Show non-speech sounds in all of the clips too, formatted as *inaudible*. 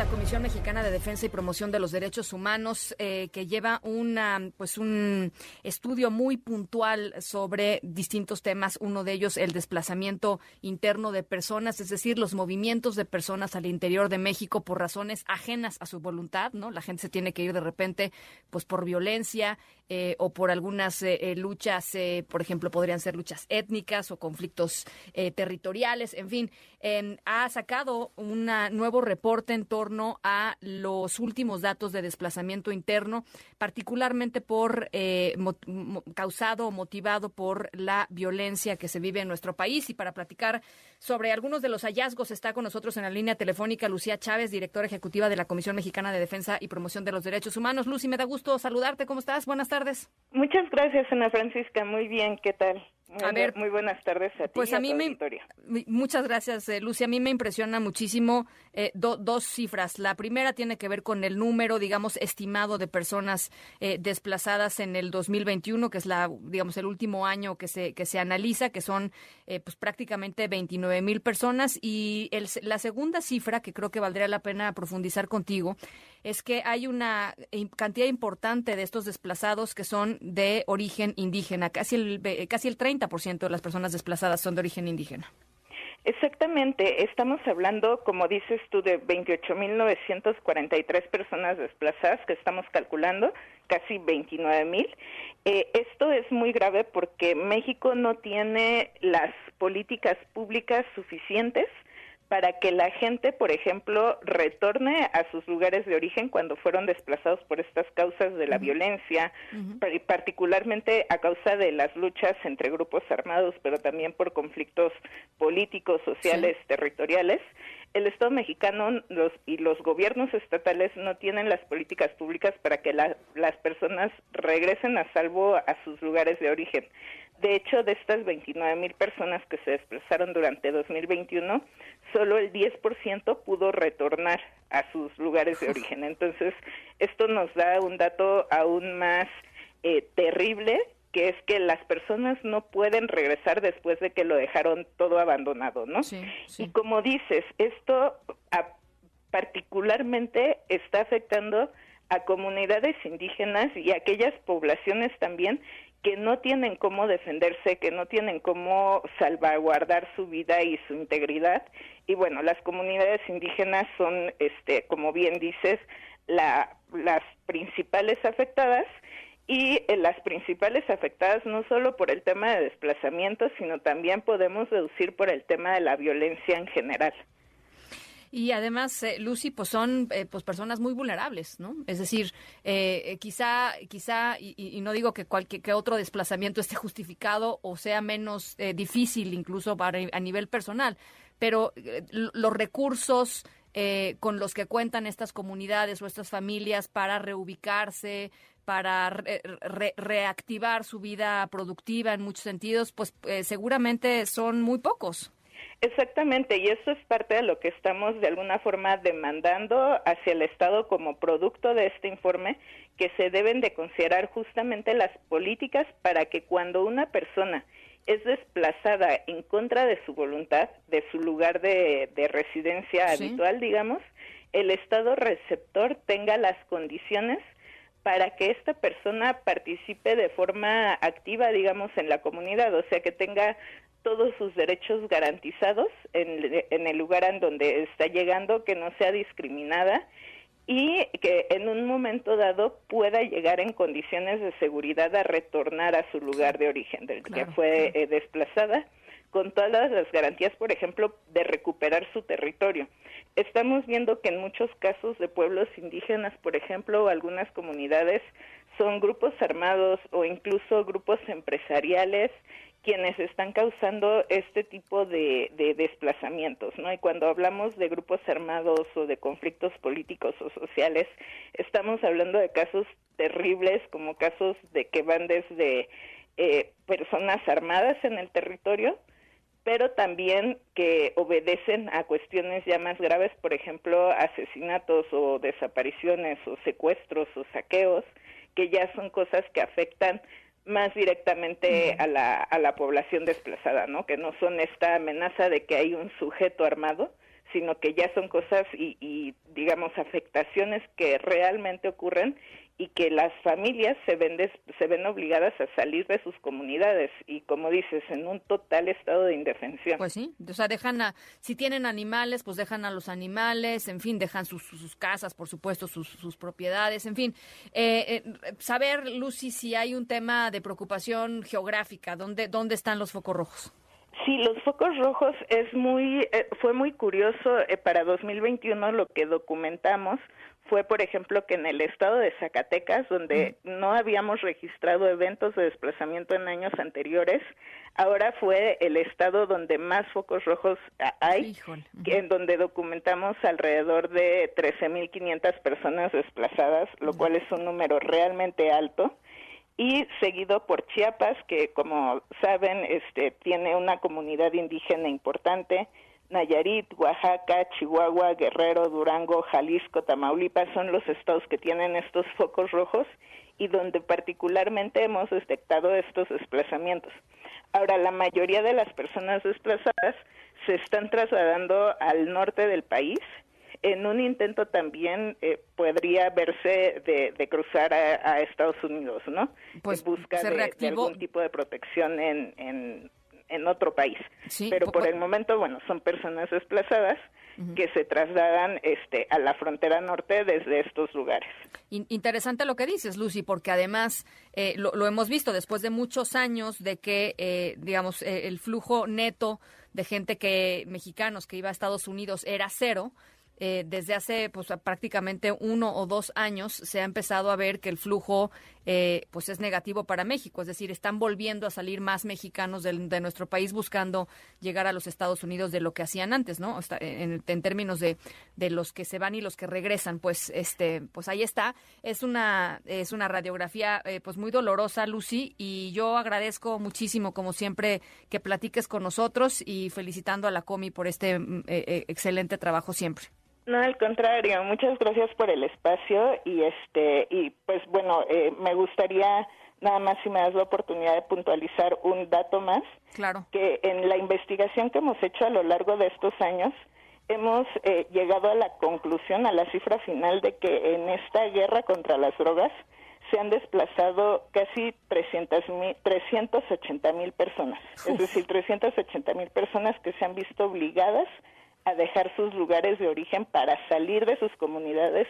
La Comisión Mexicana de Defensa y Promoción de los Derechos Humanos, eh, que lleva una, pues un estudio muy puntual sobre distintos temas. Uno de ellos, el desplazamiento interno de personas, es decir, los movimientos de personas al interior de México por razones ajenas a su voluntad, ¿no? La gente se tiene que ir de repente, pues por violencia eh, o por algunas eh, luchas, por ejemplo, podrían ser luchas étnicas o conflictos territoriales, en fin. ha sacado un nuevo reporte en torno a los últimos datos de desplazamiento interno, particularmente por eh, causado o motivado por la violencia que se vive en nuestro país. Y para platicar sobre algunos de los hallazgos está con nosotros en la línea telefónica Lucía Chávez, directora ejecutiva de la Comisión Mexicana de Defensa y Promoción de los Derechos Humanos. Lucy, me da gusto saludarte. ¿Cómo estás? Buenas tardes. Muchas gracias, Ana Francisca. Muy bien. ¿Qué tal? A ver, muy buenas tardes a ti. Pues a, mí me, muchas gracias, eh, Lucia. A mí me impresiona muchísimo eh, dos cifras. La primera tiene que ver con el número, digamos, estimado de personas eh, desplazadas en el 2021, que es la, digamos, el último año que se que se analiza, que son, pues prácticamente 29 mil personas. Y la segunda cifra que creo que valdría la pena profundizar contigo es que hay una cantidad importante de estos desplazados que son de origen indígena, casi el casi el 30 ciento de las personas desplazadas son de origen indígena. Exactamente, estamos hablando, como dices tú, de 28.943 personas desplazadas que estamos calculando, casi 29.000. Eh, esto es muy grave porque México no tiene las políticas públicas suficientes para que la gente, por ejemplo, retorne a sus lugares de origen cuando fueron desplazados por estas causas de la violencia, particularmente a causa de las luchas entre grupos armados, pero también por conflictos políticos, sociales, territoriales. El Estado mexicano los, y los gobiernos estatales no tienen las políticas públicas para que las personas regresen a salvo a sus lugares de origen. De hecho, de estas 29 mil personas que se desplazaron durante 2021, solo el 10% pudo retornar a sus lugares de *laughs* origen. Entonces, esto nos da un dato aún más eh, terrible, que es que las personas no pueden regresar después de que lo dejaron todo abandonado, ¿no? Y como dices, esto particularmente está afectando a comunidades indígenas y a aquellas poblaciones también que no tienen cómo defenderse, que no tienen cómo salvaguardar su vida y su integridad. Y bueno, las comunidades indígenas son, este, como bien dices, la, las principales afectadas y eh, las principales afectadas no solo por el tema de desplazamiento, sino también podemos deducir por el tema de la violencia en general. Y además, eh, Lucy, pues son eh, pues personas muy vulnerables, ¿no? Es decir, eh, quizá, quizá, y, no digo que cualquier que otro desplazamiento esté justificado o sea menos difícil incluso para, a nivel personal, pero los recursos con los que cuentan estas comunidades o estas familias para reubicarse, para reactivar su vida productiva en muchos sentidos, pues seguramente son muy pocos. Exactamente, y eso es parte de lo que estamos de alguna forma demandando hacia el Estado como producto de este informe, que se deben de considerar justamente las políticas para que cuando una persona es desplazada en contra de su voluntad, de su lugar de, residencia habitual, digamos, el Estado receptor tenga las condiciones para que esta persona participe de forma activa, digamos, en la comunidad, o sea, que tenga todos sus derechos garantizados en, en, el lugar en donde está llegando, que no sea discriminada y que en un momento dado pueda llegar en condiciones de seguridad a retornar a su lugar de origen del que fue eh, desplazada con todas las garantías, por ejemplo, de recuperar su territorio. Estamos viendo que en muchos casos de pueblos indígenas, por ejemplo, algunas comunidades son grupos armados o incluso grupos empresariales quienes están causando este tipo de, desplazamientos, ¿no? Y cuando hablamos de grupos armados o de conflictos políticos o sociales, estamos hablando de casos terribles, como casos de que van desde eh, personas armadas en el territorio, pero también que obedecen a cuestiones ya más graves, por ejemplo, asesinatos o desapariciones o secuestros o saqueos, que ya son cosas que afectan más directamente a la, a la población desplazada, ¿no? Que no son esta amenaza de que hay un sujeto armado, sino que ya son cosas y, y digamos, afectaciones que realmente ocurren y que las familias se ven, se ven obligadas a salir de sus comunidades y como dices, en un total estado de indefensión. Pues sí, o sea, dejan a, si tienen animales, pues dejan a los animales, en fin, dejan sus, sus casas, por supuesto, sus, sus propiedades, en fin. Eh, eh, saber, Lucy, si hay un tema de preocupación geográfica, ¿dónde, dónde están los focos rojos? Sí, los focos rojos es muy, eh, fue muy curioso para 2021 lo que documentamos fue, por ejemplo, que en el estado de Zacatecas, donde no habíamos registrado eventos de desplazamiento en años anteriores, ahora fue el estado donde más focos rojos hay, en donde documentamos alrededor de 13.500 personas desplazadas, lo cual es un número realmente alto y seguido por Chiapas, que como saben, este tiene una comunidad indígena importante, Nayarit, Oaxaca, Chihuahua, Guerrero, Durango, Jalisco, Tamaulipas son los estados que tienen estos *laughs* focos rojos y donde particularmente hemos detectado estos desplazamientos. Ahora, la mayoría de las personas desplazadas se están trasladando al norte del país. En un intento también eh, podría verse de, cruzar a, Estados Unidos, ¿no? Pues en busca de, algún tipo de protección en, en en otro país. Pero por el momento, bueno, son personas desplazadas que se trasladan este, a la frontera norte desde estos lugares. Interesante lo que dices, Lucy, porque además eh, lo, hemos visto después de muchos años de que, eh, digamos, eh, el flujo neto de gente que mexicanos que iba a Estados Unidos era cero eh, desde hace pues, prácticamente uno o dos años se ha empezado a ver que el flujo eh, pues es negativo para México, es decir, están volviendo a salir más mexicanos de, nuestro país buscando llegar a los Estados Unidos de lo que hacían antes, ¿no? En, en términos de, de, los que se van y los que regresan, pues este pues ahí está. Es una es una radiografía eh, pues muy dolorosa, Lucy, y yo agradezco muchísimo como siempre que platiques con nosotros y felicitando a la Comi por este mm, excelente trabajo siempre. No, al contrario, muchas gracias por el espacio y este y pues bueno, eh, me gustaría nada más si me das la oportunidad de puntualizar un dato más. Claro. Que en la investigación que hemos hecho a lo largo de estos años hemos eh, llegado a la conclusión, a la cifra final de que en esta guerra contra las drogas se han desplazado casi 300 380 mil personas, es decir, 380 mil personas que se han visto obligadas a dejar sus lugares de origen para salir de sus comunidades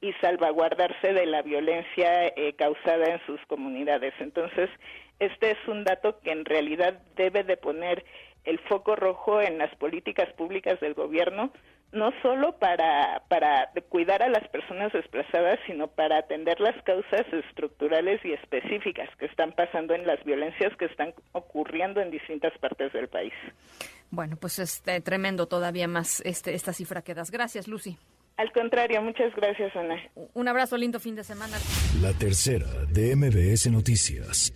y salvaguardarse de la violencia eh, causada en sus comunidades. Entonces, este es un dato que en realidad debe de poner el foco rojo en las políticas públicas del gobierno, no solo para, para cuidar a las personas desplazadas, sino para atender las causas estructurales y específicas que están pasando en las violencias que están ocurriendo en distintas partes del país. Bueno, pues es este, tremendo todavía más este, esta cifra que das. Gracias, Lucy. Al contrario, muchas gracias, Ana. Un abrazo, lindo fin de semana. La tercera de MBS Noticias.